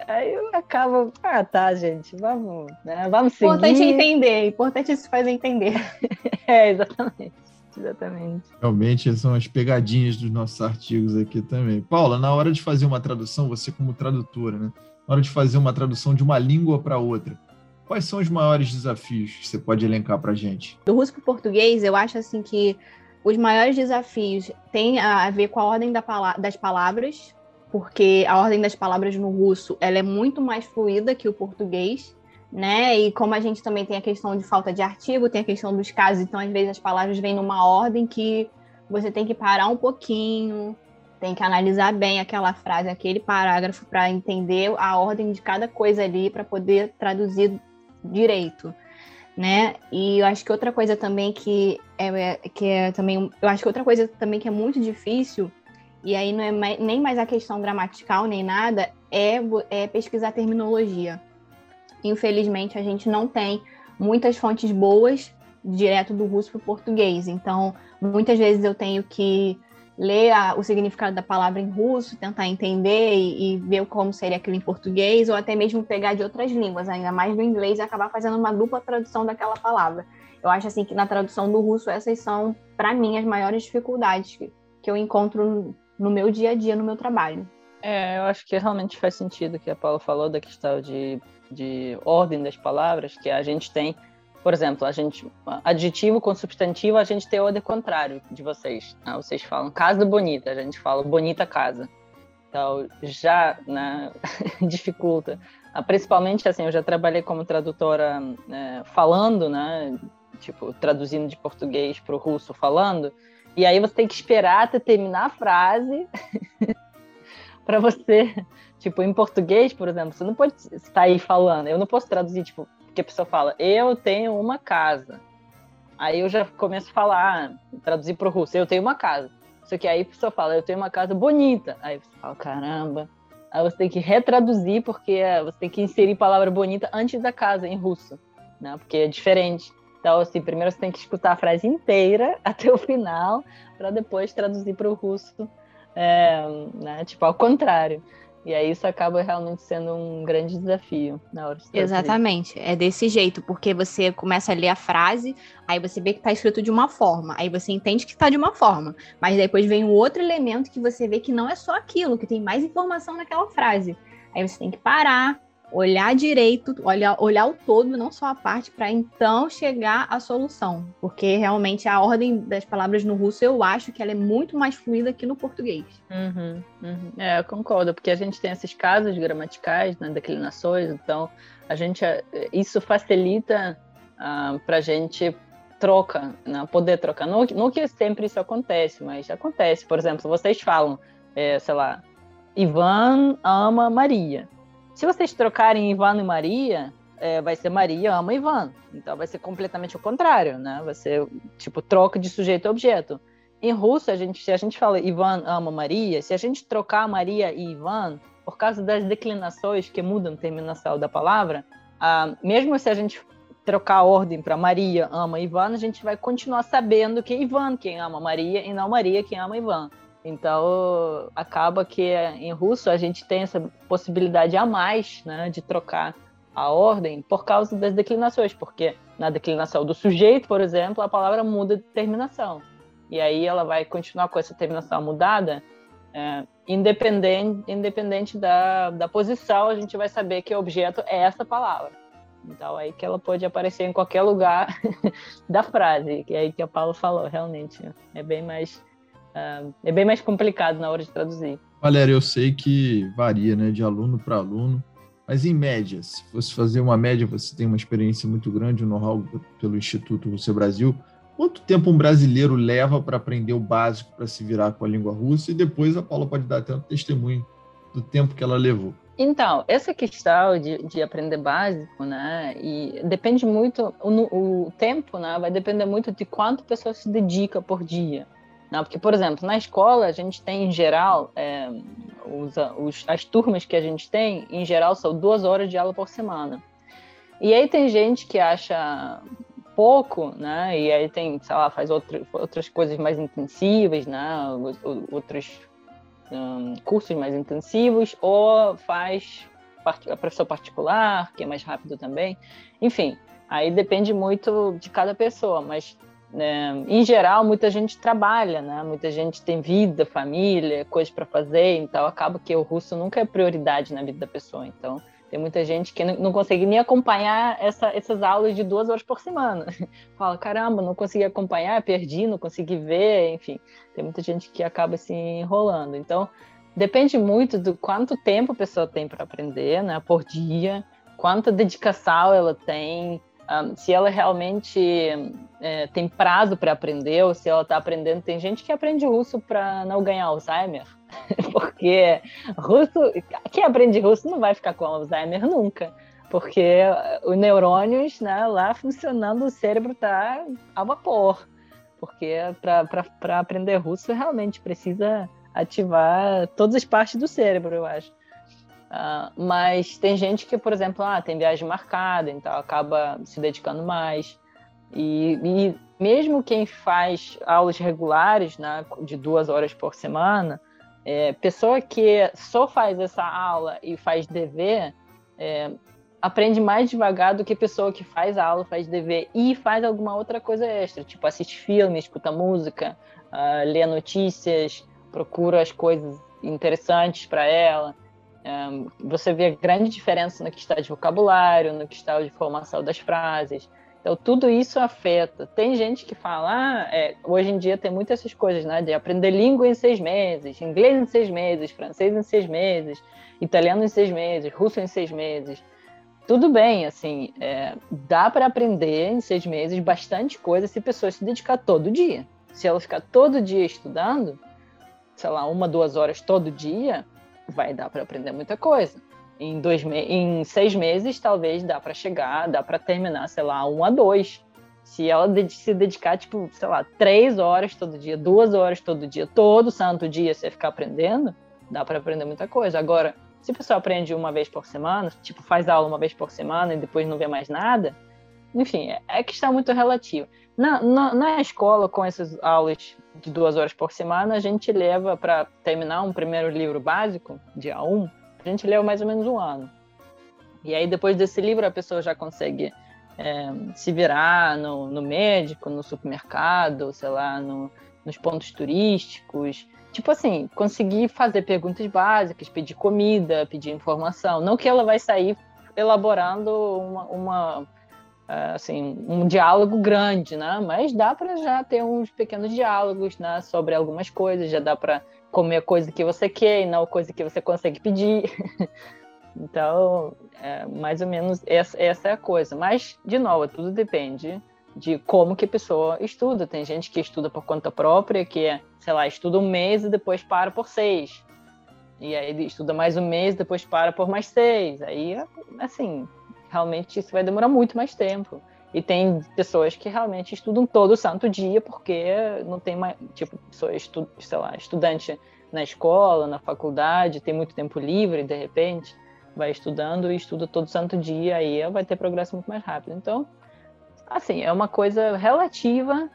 Aí eu acabo, ah, tá, gente, vamos, né? Vamos seguir. Importante entender, importante se fazer entender. [laughs] é, exatamente. Exatamente. Realmente são as pegadinhas dos nossos artigos aqui também. Paula, na hora de fazer uma tradução, você como tradutora, né? Na hora de fazer uma tradução de uma língua para outra, Quais são os maiores desafios que você pode elencar para gente? Do russo para o português, eu acho assim que os maiores desafios têm a ver com a ordem das palavras, porque a ordem das palavras no russo ela é muito mais fluida que o português, né? E como a gente também tem a questão de falta de artigo, tem a questão dos casos, então às vezes as palavras vêm numa ordem que você tem que parar um pouquinho, tem que analisar bem aquela frase, aquele parágrafo para entender a ordem de cada coisa ali para poder traduzir direito, né? E eu acho que outra coisa também que é, é, que é também, eu acho que outra coisa também que é muito difícil e aí não é mais, nem mais a questão gramatical nem nada, é, é pesquisar terminologia. Infelizmente a gente não tem muitas fontes boas direto do russo para o português, então muitas vezes eu tenho que ler a, o significado da palavra em russo, tentar entender e, e, ver como seria aquilo em português, ou até mesmo pegar de outras línguas, ainda mais do inglês, e acabar fazendo uma dupla tradução daquela palavra. Eu acho assim que na tradução do russo essas são, para mim, as maiores dificuldades que, que eu encontro no meu dia a dia, no meu trabalho. É, eu acho que realmente faz sentido o que a Paula falou da questão de, de ordem das palavras, que a gente tem por exemplo, a gente adjetivo com substantivo, a gente tem o de contrário de vocês. Né? Vocês falam casa bonita, a gente fala bonita casa. Então já né, [laughs] dificulta. Ah, principalmente assim, eu já trabalhei como tradutora né, falando, né, tipo traduzindo de português para o russo falando. E aí você tem que esperar até terminar a frase [laughs] para você, tipo em português, por exemplo, você não pode sair falando. Eu não posso traduzir tipo porque a pessoa fala, eu tenho uma casa. Aí eu já começo a falar, traduzir para o russo, eu tenho uma casa. Só que aí a pessoa fala, eu tenho uma casa bonita. Aí você fala, caramba. Aí você tem que retraduzir, porque você tem que inserir palavra bonita antes da casa, em russo, né? Porque é diferente. Então, assim, primeiro você tem que escutar a frase inteira [laughs] até o final, para depois traduzir para o russo, é, né? Tipo, ao contrário. E aí isso acaba realmente sendo um grande desafio na hora de Exatamente. É desse jeito, porque você começa a ler a frase, aí você vê que está escrito de uma forma, aí você entende que está de uma forma, mas depois vem um outro elemento que você vê que não é só aquilo, que tem mais informação naquela frase. Aí você tem que parar, olhar direito, olhar, olhar o todo, não só a parte, para então chegar à solução. Porque realmente a ordem das palavras no russo eu acho que ela é muito mais fluida que no português. Uhum, uhum. É, eu concordo, porque a gente tem esses casos gramaticais, né, declinações, então a gente isso facilita uh, ah, para a gente troca, né, poder trocar. Não, não que sempre isso acontece, mas acontece. Por exemplo, vocês falam, é, sei lá, Ivan ama Maria. Se vocês trocarem Ivan e Maria, é, vai ser Maria ama Ivan. Então vai ser completamente o contrário, né? Vai ser tipo troca de sujeito a objeto. Em russo, a gente, se a gente fala Ivan ama Maria, se a gente trocar Maria e Ivan, por causa das declinações que mudam a terminação da palavra, ah, mesmo se a gente trocar a ordem para Maria ama Ivan, a gente vai continuar sabendo que é Ivan quem ama Maria e não Maria quem ama Ivan. Então, acaba que em russo a gente tem essa possibilidade a mais né, de trocar a ordem por causa das declinações, porque na declinação do sujeito, por exemplo, a palavra muda de terminação. E aí ela vai continuar com essa terminação mudada, é, independente, independente da, da posição, a gente vai saber que o objeto é essa palavra. Então, aí que ela pode aparecer em qualquer lugar [laughs] da frase, que é aí que a Paula falou, realmente. É bem mais é bem mais complicado na hora de traduzir. Valéria, eu sei que varia né, de aluno para aluno, mas em média, se fosse fazer uma média, você tem uma experiência muito grande, um know-how pelo Instituto Rússia Brasil. Quanto tempo um brasileiro leva para aprender o básico para se virar com a língua russa? E depois a Paula pode dar até um testemunho do tempo que ela levou. Então, essa questão de, de aprender básico, né, e depende muito, o, o tempo, né, vai depender muito de quanto a pessoa se dedica por dia. Não, porque, por exemplo, na escola a gente tem, em geral, é, os, os, as turmas que a gente tem, em geral, são duas horas de aula por semana. E aí tem gente que acha pouco, né? E aí tem, sei lá, faz outro, outras coisas mais intensivas, né? Outros um, cursos mais intensivos, ou faz a professor particular, que é mais rápido também. Enfim, aí depende muito de cada pessoa, mas né? Em geral, muita gente trabalha, né? Muita gente tem vida, família, coisas para fazer, então acaba que o russo nunca é prioridade na vida da pessoa. Então, tem muita gente que não consegue nem acompanhar essa, essas aulas de duas horas por semana. [laughs] Fala, caramba, não consegui acompanhar, perdi, não consegui ver, enfim. Tem muita gente que acaba se enrolando. Então, depende muito do quanto tempo a pessoa tem para aprender, né? Por dia, quanta dedicação ela tem, um, se ela realmente é, tem prazo para aprender ou se ela está aprendendo. Tem gente que aprende russo para não ganhar Alzheimer, [laughs] porque russo, quem aprende russo não vai ficar com Alzheimer nunca, porque os neurônios né, lá funcionando, o cérebro está a vapor. Porque para aprender russo realmente precisa ativar todas as partes do cérebro, eu acho. Uh, mas tem gente que, por exemplo, ah, tem viagem marcada, então acaba se dedicando mais. E, e mesmo quem faz aulas regulares, né, de duas horas por semana, é, pessoa que só faz essa aula e faz dever, é, aprende mais devagar do que pessoa que faz aula, faz dever e faz alguma outra coisa extra, tipo assiste filme, escuta música, uh, lê notícias, procura as coisas interessantes para ela. Você vê grande diferença no que está de vocabulário, no que está de formação das frases. Então, tudo isso afeta. Tem gente que fala, ah, é, hoje em dia tem muitas essas coisas, né? De aprender língua em seis meses, inglês em seis meses, francês em seis meses, italiano em seis meses, russo em seis meses. Tudo bem, assim, é, dá para aprender em seis meses bastante coisa se a pessoa se dedicar todo dia. Se ela ficar todo dia estudando, sei lá, uma, duas horas todo dia, vai dar para aprender muita coisa. Em, dois me em seis meses, talvez dá para chegar, dá para terminar, sei lá, um a dois. Se ela se dedicar, tipo, sei lá, três horas todo dia, duas horas todo dia, todo santo dia, você ficar aprendendo, dá para aprender muita coisa. Agora, se a pessoa aprende uma vez por semana, tipo, faz aula uma vez por semana e depois não vê mais nada, enfim, é, é que está muito relativo. Na, na, na, escola, com essas aulas de duas horas por semana, a gente leva para terminar um primeiro livro básico, dia 1, a gente leva mais ou menos um ano. E aí, depois desse livro, a pessoa já consegue é, se virar no, no, médico, no supermercado, sei lá, no, nos pontos turísticos. Tipo assim, conseguir fazer perguntas básicas, pedir comida, pedir informação. Não que ela vai sair elaborando uma, uma assim, um diálogo grande, né? Mas dá para já ter uns pequenos diálogos, né? Sobre algumas coisas, já dá para comer coisa que você quer e não coisa que você consegue pedir. [laughs] então, é, mais ou menos essa, essa é a coisa. Mas, de novo, tudo depende de como que a pessoa estuda. Tem gente que estuda por conta própria, que é, sei lá, estuda um mês e depois para por seis. E aí estuda mais um mês, depois para por mais seis. Aí, assim, realmente isso vai demorar muito mais tempo. E tem pessoas que realmente estudam todo santo dia porque não tem mais, tipo, pessoa estu, sei lá, estudante na escola, na faculdade, tem muito tempo livre, de repente, vai estudando e estuda todo santo dia, aí vai ter progresso muito mais rápido. Então, assim, é uma coisa relativa,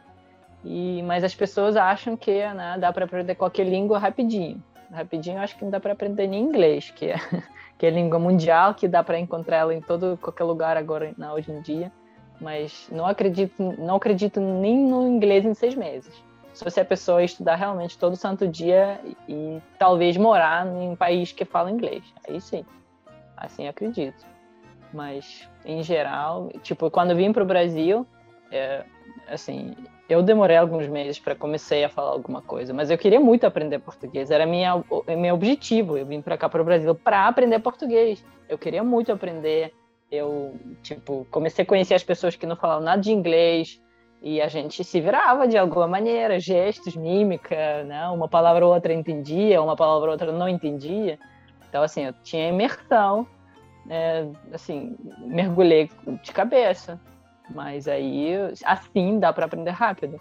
e mas as pessoas acham que né, dá para aprender qualquer língua rapidinho. Rapidinho, acho que não dá para aprender nem inglês, que é [laughs] que é língua mundial, que dá para encontrar ela em todo qualquer lugar agora na, hoje em dia. Mas não acredito, não acredito nem no inglês em seis meses. Se a pessoa estudar realmente todo santo dia e, e talvez morar em um país que fala inglês. Aí sim, assim acredito. Mas em geral, tipo, quando eu vim para o Brasil, é, assim, eu demorei alguns meses para começar a falar alguma coisa, mas eu queria muito aprender português. Era minha meu objetivo. Eu vim para cá para o Brasil para aprender português. Eu queria muito aprender. Eu tipo comecei a conhecer as pessoas que não falavam nada de inglês e a gente se virava de alguma maneira, gestos, mímica, né? Uma palavra ou outra entendia, uma palavra ou outra não entendia. Então assim, eu tinha imersão, é, assim, mergulhei de cabeça. Mas aí, assim, dá para aprender rápido.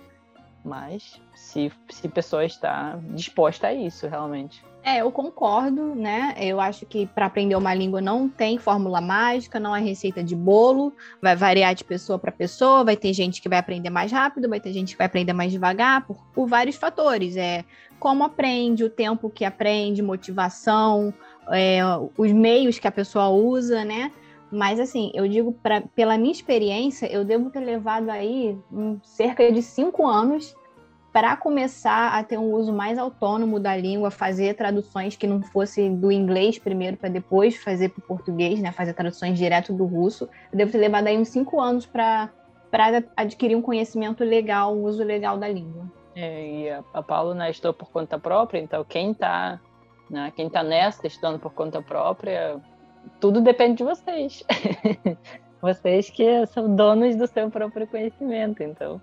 Mas se, se a pessoa está disposta a isso, realmente. É, eu concordo, né? Eu acho que para aprender uma língua não tem fórmula mágica, não é receita de bolo, vai variar de pessoa para pessoa, vai ter gente que vai aprender mais rápido, vai ter gente que vai aprender mais devagar, por, por vários fatores. É como aprende, o tempo que aprende, motivação, é, os meios que a pessoa usa, né? Mas, assim, eu digo, pra, pela minha experiência, eu devo ter levado aí um, cerca de cinco anos para começar a ter um uso mais autônomo da língua, fazer traduções que não fosse do inglês primeiro para depois fazer para o português, né? Fazer traduções direto do russo. Eu devo ter levado aí uns cinco anos para adquirir um conhecimento legal, um uso legal da língua. É, e a, a Paula né, estou por conta própria, então quem está né, quem tá nessa, estudando por conta própria, tudo depende de vocês. [laughs] vocês que são donos do seu próprio conhecimento. Então,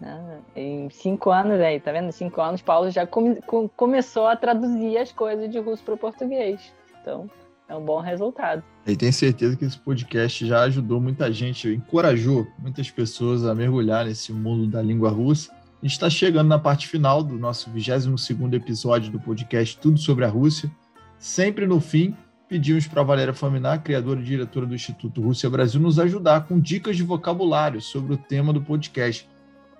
Né? Em cinco anos aí, tá vendo? Cinco anos, Paulo já come, com, começou a traduzir as coisas de russo para o português. Então, é um bom resultado. E tenho certeza que esse podcast já ajudou muita gente, encorajou muitas pessoas a mergulhar nesse mundo da língua russa. A gente está chegando na parte final do nosso 22 episódio do podcast Tudo sobre a Rússia. Sempre no fim, pedimos para Valéria Faminar, criadora e diretora do Instituto Rússia Brasil, nos ajudar com dicas de vocabulário sobre o tema do podcast.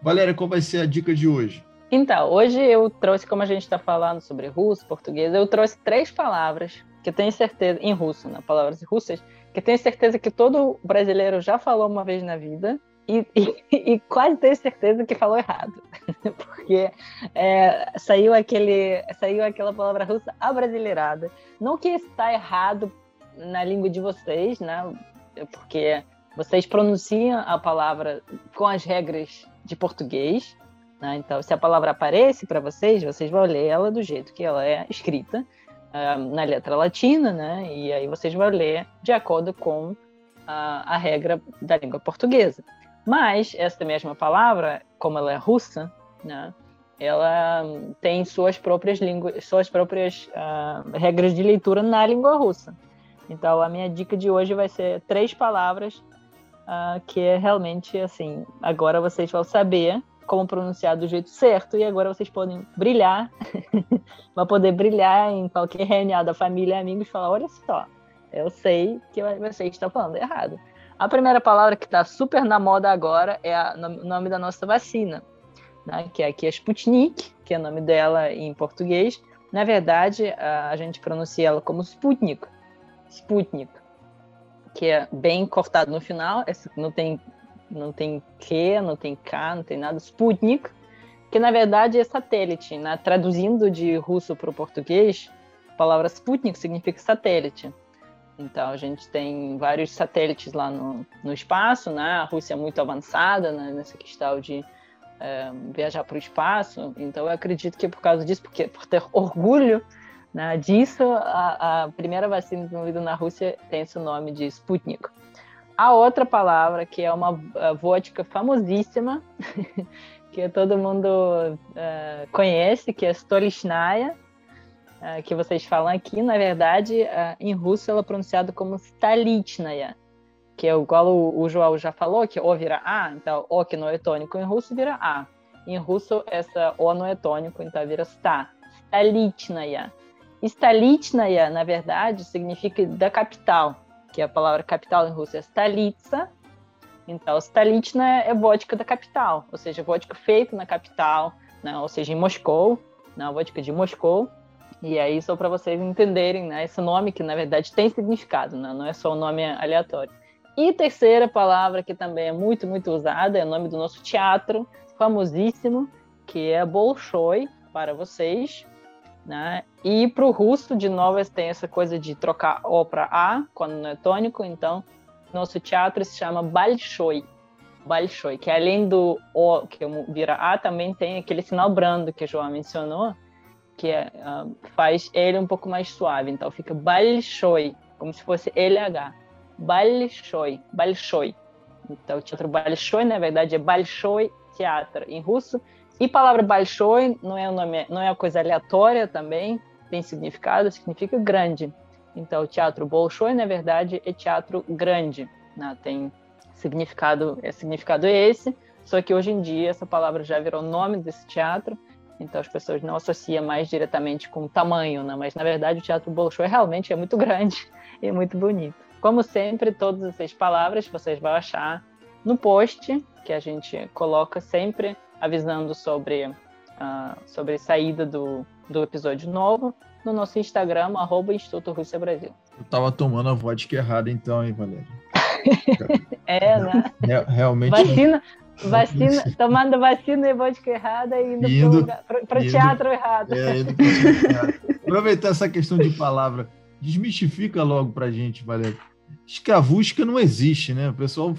Valéria, qual vai ser a dica de hoje? Então, hoje eu trouxe, como a gente está falando sobre russo, português, eu trouxe três palavras que tenho certeza, em russo, né, palavras russas, que tenho certeza que todo brasileiro já falou uma vez na vida e, [laughs] e, quase tenho certeza que falou errado, [laughs] porque é, saiu, aquele, saiu aquela palavra russa abrasileirada. Não que está errado na língua de vocês, né, porque vocês pronunciam a palavra com as regras de português, né? Então, se a palavra aparece para vocês, vocês vão ler ela do jeito que ela é escrita na letra latina, né? E aí vocês vão ler de acordo com a, a regra da língua portuguesa. Mas essa mesma palavra, como ela é russa, né? Ela tem suas próprias línguas, suas próprias uh, regras de leitura na língua russa. Então, a minha dica de hoje vai ser três palavras uh, que é realmente assim. Agora vocês vão saber como pronunciar do jeito certo e agora vocês podem brilhar, [laughs] vai poder brilhar em qualquer reunião da família amigos falar, olha só, eu sei que você está falando errado. A primeira palavra que está super na moda agora é o nome da nossa vacina, né? que é aqui é Sputnik, que é o nome dela em português. Na verdade, a, a gente pronuncia ela como Sputnik, Sputnik, que é bem cortado no final, não tem não tem Q, não tem K, não tem nada, Sputnik, que na verdade é satélite. Né? Traduzindo de russo para o português, a palavra Sputnik significa satélite. Então a gente tem vários satélites lá no, no espaço, né? A Rússia é muito avançada né? nessa questão de é, viajar para o espaço. Então eu acredito que por causa disso, porque por ter orgulho né, disso, a, a primeira vacina desenvolvida na Rússia tem esse nome de Sputnik. A outra palavra, que é uma uh, vodka famosíssima, [laughs] que todo mundo uh, conhece, que é Stolichnaya, uh, que vocês falam aqui, na verdade, uh, em russo ela é pronunciada como Stalitnaya, que é igual o, o João já falou, que O vira A, então O que não é tônico em russo vira A. Em russo, essa O não é tônico, então vira Sta. Stalitnaya. Stalitnaya, na verdade, significa da capital que a palavra capital em russo é Stalitsa. Então, Stalitna é vodka da capital, ou seja, vodka feito na capital, né? ou seja, em Moscou, né? vodka de Moscou. E aí, só para vocês entenderem, né? esse nome que na verdade tem significado, né? não é só um nome aleatório. E terceira palavra que também é muito, muito usada é o nome do nosso teatro famosíssimo, que é Bolshoi, para vocês, né? E para o russo, de novo, tem essa coisa de trocar O para A, quando não é tônico, então nosso teatro se chama Balshoi. Balshoi, que além do O que vira A, também tem aquele sinal brando que a João mencionou, que uh, faz ele um pouco mais suave. Então fica Balshoi, como se fosse LH. Balshoi, Balshoi. Então o teatro Balshoi, na verdade, é Balshoi Teatro em russo, e palavra Balshoi não é um nome, não é uma coisa aleatória também, tem significado, significa grande. Então, o teatro Bolshoi, na verdade, é teatro grande, né? tem significado, é significado esse, só que hoje em dia essa palavra já virou nome desse teatro, então as pessoas não associam mais diretamente com o tamanho, né? mas na verdade o teatro Bolshoi realmente é muito [laughs] grande e muito bonito. Como sempre, todas essas palavras vocês vão achar no post que a gente coloca sempre avisando sobre, uh, sobre saída do, do episódio novo no nosso Instagram, arroba Instituto Rússia Brasil. Eu tava tomando a vodka errada então, hein, Valéria? [laughs] é, né? realmente. Vacina, vacina, tomando vacina e vodka errada e indo, indo para o teatro errado. É, indo errado. Aproveitar essa questão de palavra, desmistifica logo pra gente, Valéria. Escravusca não existe, né? O pessoal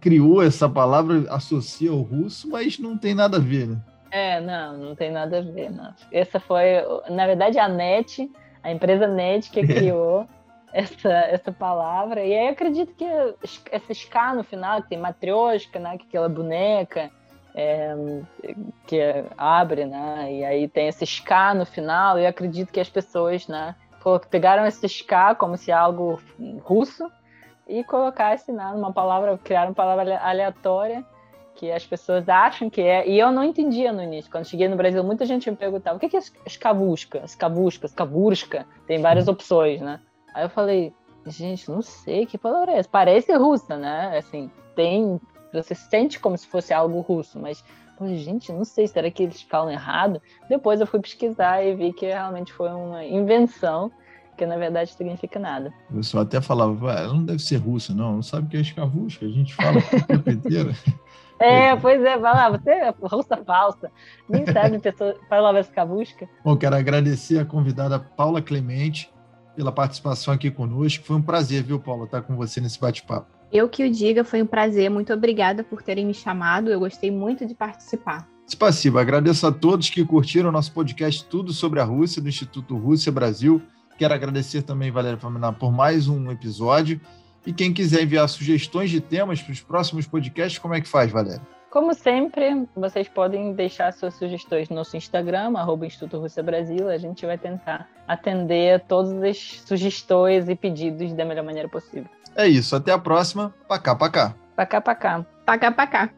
criou essa palavra, associa ao russo, mas não tem nada a ver, né? É, não, não tem nada a ver, não. Essa foi, na verdade, a NET, a empresa NET que [laughs] criou essa, essa palavra. E aí acredito que esse K no final, que tem matrioshka, né, que é aquela boneca, é, que abre, né? E aí tem esse ska no final, e eu acredito que as pessoas, né, pegaram esse ska como se algo russo e colocasse né, numa palavra, criaram uma palavra aleatória que as pessoas acham que é. E eu não entendia no início. Quando cheguei no Brasil, muita gente me perguntava o que é escavusca, escavusca, escavurska. Tem várias opções, né? Aí eu falei, gente, não sei que palavra é essa. Parece russa, né? Assim, tem você sente como se fosse algo russo, mas, pô, gente, não sei, será que eles falam errado? Depois eu fui pesquisar e vi que realmente foi uma invenção que na verdade significa nada. O pessoal até falava, ela não deve ser russa, não, não sabe o que é escavusca, a gente fala [laughs] o tempo inteiro. É, pois é, vai lá, você é russa falsa, nem sabe [laughs] pessoa falava escavusca. Bom, quero agradecer a convidada Paula Clemente pela participação aqui conosco. Foi um prazer, viu, Paulo, estar com você nesse bate-papo. Eu que o diga, foi um prazer. Muito obrigada por terem me chamado. Eu gostei muito de participar. Spassiva, agradeço a todos que curtiram nosso podcast Tudo sobre a Rússia, do Instituto Rússia Brasil. Quero agradecer também, Valéria Faminar, por mais um episódio. E quem quiser enviar sugestões de temas para os próximos podcasts, como é que faz, Valéria? Como sempre, vocês podem deixar suas sugestões no nosso Instagram, arroba Instituto Rússia Brasil. A gente vai tentar atender todas as sugestões e pedidos da melhor maneira possível. É isso, até a próxima. Pacá, pacá. Pacá, pacá. Pacá, pacá.